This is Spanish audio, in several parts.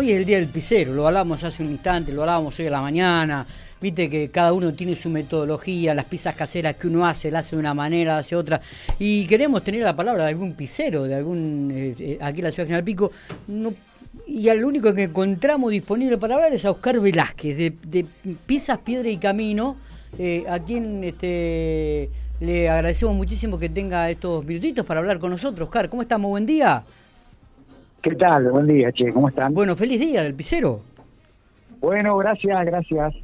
Hoy es el día del pizzero, lo hablábamos hace un instante, lo hablábamos hoy a la mañana. Viste que cada uno tiene su metodología, las pizzas caseras que uno hace, las hace de una manera, hace otra. Y queremos tener la palabra de algún pizzero, de algún. eh, eh, aquí en la ciudad de General Pico. No, y al único que encontramos disponible para hablar es a Oscar Velázquez, de, de Pizzas, Piedra y Camino, eh, a quien este, le agradecemos muchísimo que tenga estos minutitos para hablar con nosotros. Oscar, ¿cómo estamos? Buen día. ¿Qué tal? Buen día, che, ¿cómo están? Bueno, feliz día del pizzero. Bueno, gracias, gracias.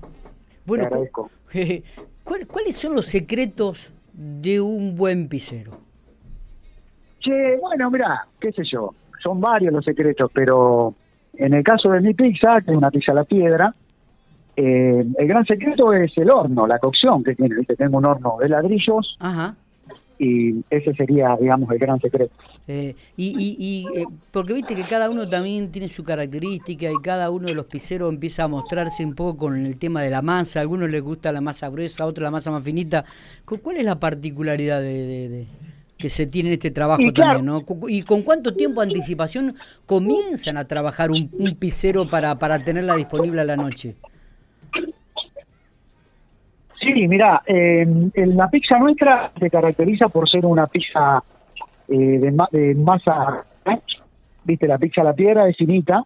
Bueno, Te agradezco. ¿cuál- ¿cuáles son los secretos de un buen pizzero? Che, bueno, mira, qué sé yo, son varios los secretos, pero en el caso de mi pizza, que es una pizza a la piedra, eh, el gran secreto es el horno, la cocción que tiene. ¿viste? Tengo un horno de ladrillos Ajá. Y ese sería, digamos, el gran secreto. Eh, y, y, y, eh, porque viste que cada uno también tiene su característica y cada uno de los pizzeros empieza a mostrarse un poco con el tema de la masa. A algunos les gusta la masa gruesa, a otros la masa más finita. Cu- ¿Cuál es la particularidad de, de- de- que se tiene en este trabajo Y claro. también? ¿no? ¿Y con cuánto tiempo de anticipación comienzan a trabajar un, un pizzero para, para tenerla disponible a la noche? Sí, mira, eh, la pizza nuestra se caracteriza por ser una pizza eh, de, ma- de masa, ¿eh? viste, la pizza a la piedra es finita.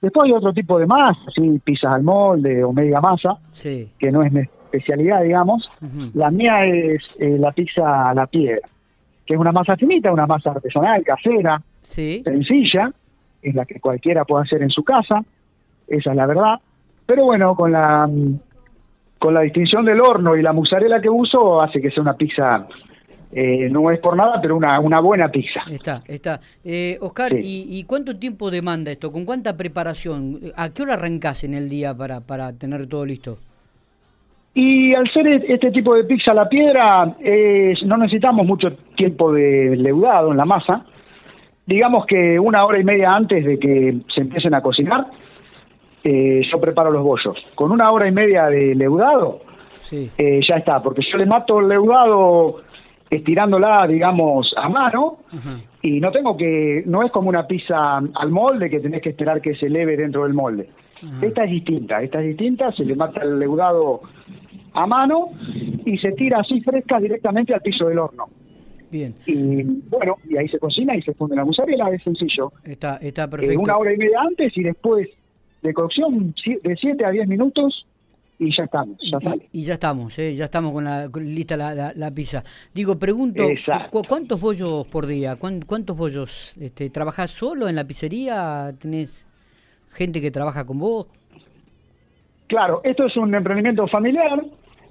Después hay otro tipo de masa, sí, pizzas al molde o media masa, Sí. que no es mi especialidad, digamos. La mía es eh, la pizza a la piedra, que es una masa finita, una masa artesanal, casera, Sí. sencilla, es la que cualquiera puede hacer en su casa, esa es la verdad. Pero bueno, con la mm, con la distinción del horno y la mozzarella que uso hace que sea una pizza, eh, no es por nada, pero una, una buena pizza. Está, está. Eh, Oscar, Sí. ¿y, y cuánto tiempo demanda esto? ¿Con cuánta preparación? ¿A qué hora arrancás en el día para, para tener todo listo? Y al ser e- este tipo de pizza a la piedra, eh, no necesitamos mucho tiempo de leudado en la masa. Digamos que una hora y media antes de que se empiecen a cocinar, eh, yo preparo los bollos. Con una hora y media de leudado, Sí. eh, ya está, porque yo le mato el leudado estirándola, digamos, a mano, y no tengo que, no es como una pizza al molde que tenés que esperar que se eleve dentro del molde. Esta es distinta, esta es distinta, se le mata el leudado a mano y se tira así fresca directamente al piso del horno. Bien. Y bueno, y ahí se cocina y se funde la mozzarella, es sencillo. Está, está Eh, perfecto. una hora y media antes y después de cocción de 7 a 10 minutos y ya estamos, ya sale. Y, y ya estamos, eh, ya estamos con la con- lista la, la, la pizza. Digo, pregunto, Exacto. ¿cu- ¿cuántos bollos por día? ¿Cuán- ¿Cuántos bollos? Este, ¿Trabajás solo en la pizzería? ¿Tenés gente que trabaja con vos? Claro, esto es un emprendimiento familiar.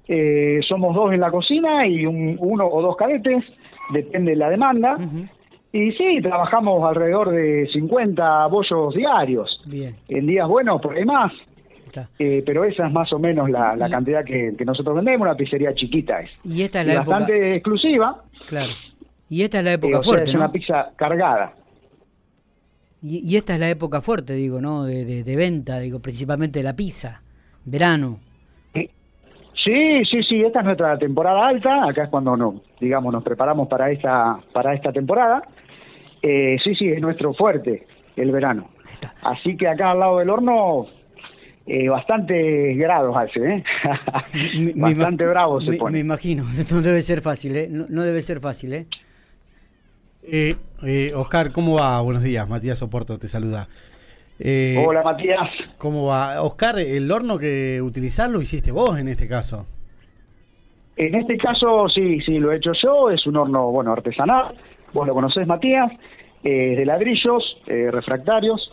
eh, somos dos en la cocina y un- uno o dos cadetes, depende de la demanda. Y sí, trabajamos alrededor de 50 bollos diarios. Bien, En días buenos, por ahí más. eh, pero esa es más o menos la, cantidad que, que nosotros vendemos. Una pizzería chiquita es. Y esta es Y la época. bastante exclusiva. Claro. Y esta es la eh, época o sea, fuerte, es ¿no? una pizza cargada. Y, y esta es la época fuerte, digo, ¿no? De, de, de venta, digo, principalmente de la pizza. Verano. Sí, sí, sí, esta es nuestra temporada alta, acá es cuando no, digamos, nos preparamos para esta, para esta temporada. Eh, sí, sí, es nuestro fuerte, el verano. Así que acá al lado del horno, eh, bastantes grados hace, ¿eh? Me Bastante bravo se me, pone. me imagino, no debe ser fácil, ¿eh? No, no debe ser fácil, ¿eh? Eh, eh, Oscar, ¿cómo va? Buenos días, Matías Oporto te saluda. Eh, Hola, Matías. ¿Cómo va? Oscar, el horno que utilizás lo hiciste vos en este caso. En este caso, sí, sí, lo he hecho yo, es un horno, bueno, artesanal, vos lo conocés, Matías, eh, de ladrillos, eh, refractarios,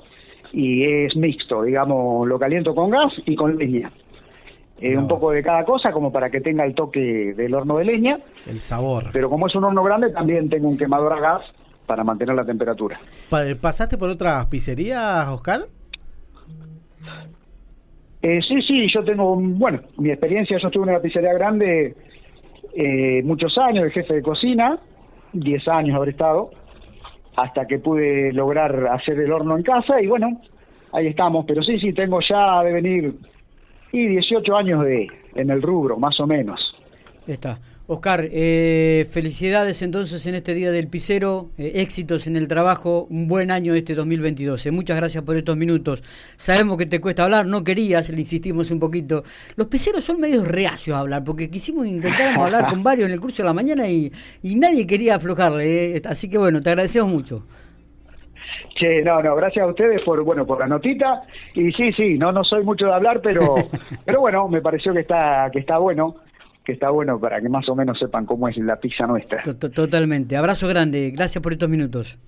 y es mixto, digamos, lo caliento con gas y con leña. Eh, No. Un poco de cada cosa, como para que tenga el toque del horno de leña, El sabor. pero como es un horno grande, también tengo un quemador a gas para mantener la temperatura. Pa- ¿Pasaste por otras pizzerías, Oscar? Eh, sí, sí, yo tengo, un- bueno, mi experiencia, yo estuve en una pizzería grande eh, muchos años de jefe de cocina, 10 años habré estado, hasta que pude lograr hacer el horno en casa y bueno, ahí estamos, pero sí, sí, tengo ya de venir y 18 años de en el rubro, más o menos. Está. Oscar, eh, felicidades entonces en este Día del Picero, eh, éxitos en el trabajo, un buen año este 2022. Eh. Muchas gracias por estos minutos. Sabemos que te cuesta hablar, no querías, le insistimos un poquito. Los piceros son medios reacios a hablar, porque quisimos intentar hablar con varios en el curso de la mañana y, y nadie quería aflojarle. Así que bueno, te agradecemos mucho. Che, no, no, gracias a ustedes por, bueno, por la notita. Y sí, sí, no, no soy mucho de hablar, pero, pero bueno, me pareció que está, que está bueno está bueno para que más o menos sepan cómo es la pizza nuestra. Totalmente. Abrazo grande. Gracias por estos minutos.